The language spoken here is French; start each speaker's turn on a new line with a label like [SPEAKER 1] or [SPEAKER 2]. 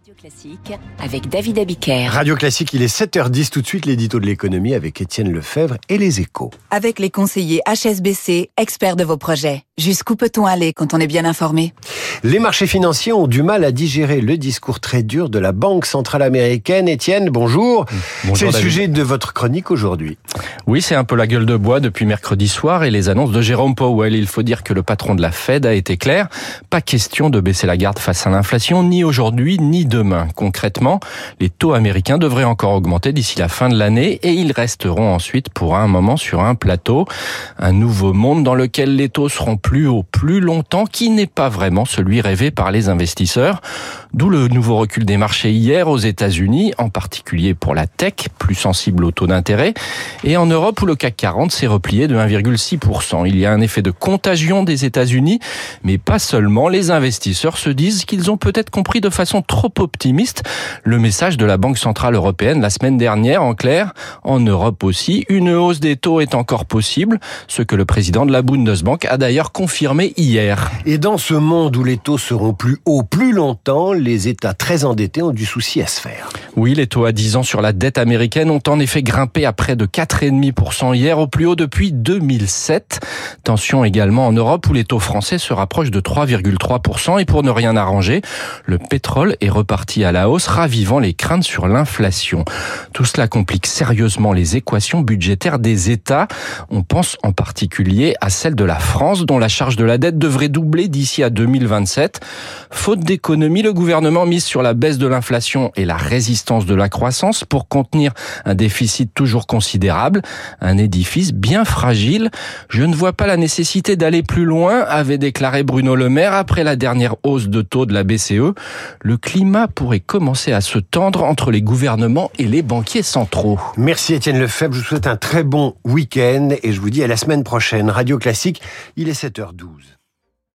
[SPEAKER 1] Radio Classique avec David Abiker.
[SPEAKER 2] Radio Classique, il est 7h10 tout de suite l'édito de l'économie avec Étienne Lefebvre et les échos.
[SPEAKER 3] Avec les conseillers HSBC, experts de vos projets. Jusqu'où peut-on aller quand on est bien informé?
[SPEAKER 2] Les marchés financiers ont du mal à digérer le discours très dur de la Banque centrale américaine. Étienne, bonjour.
[SPEAKER 4] Bonjour,
[SPEAKER 2] C'est le sujet de votre chronique aujourd'hui.
[SPEAKER 4] Oui, c'est un peu la gueule de bois depuis mercredi soir et les annonces de Jérôme Powell. Il faut dire que le patron de la Fed a été clair. Pas question de baisser la garde face à l'inflation, ni aujourd'hui, ni demain. Concrètement, les taux américains devraient encore augmenter d'ici la fin de l'année et ils resteront ensuite pour un moment sur un plateau. Un nouveau monde dans lequel les taux seront plus hauts plus longtemps, qui n'est pas vraiment celui rêvé par les investisseurs. D'où le nouveau recul des marchés hier aux États-Unis, en particulier pour la tech, plus sensible au taux d'intérêt, et en Europe où le CAC 40 s'est replié de 1,6%. Il y a un effet de contagion des États-Unis, mais pas seulement. Les investisseurs se disent qu'ils ont peut-être compris de façon trop optimiste le message de la Banque Centrale Européenne la semaine dernière. En clair, en Europe aussi, une hausse des taux est encore possible, ce que le président de la Bundesbank a d'ailleurs confirmé hier.
[SPEAKER 2] Et dans ce monde où les taux seront plus hauts plus longtemps, les États très endettés ont du souci à se faire.
[SPEAKER 4] Oui, les taux à 10 ans sur la dette américaine ont en effet grimpé à près de 4,5% hier, au plus haut depuis 2007. Tension également en Europe où les taux français se rapprochent de 3,3% et pour ne rien arranger, le pétrole est reparti à la hausse, ravivant les craintes sur l'inflation. Tout cela complique sérieusement les équations budgétaires des États. On pense en particulier à celle de la France, dont la charge de la dette devrait doubler d'ici à 2027. Faute d'économie, le gouvernement mise sur la baisse de l'inflation et la de la croissance pour contenir un déficit toujours considérable, un édifice bien fragile. Je ne vois pas la nécessité d'aller plus loin, avait déclaré Bruno Le Maire après la dernière hausse de taux de la BCE. Le climat pourrait commencer à se tendre entre les gouvernements et les banquiers centraux.
[SPEAKER 2] Merci Étienne Lefebvre, je vous souhaite un très bon week-end et je vous dis à la semaine prochaine. Radio Classique, il est 7h12.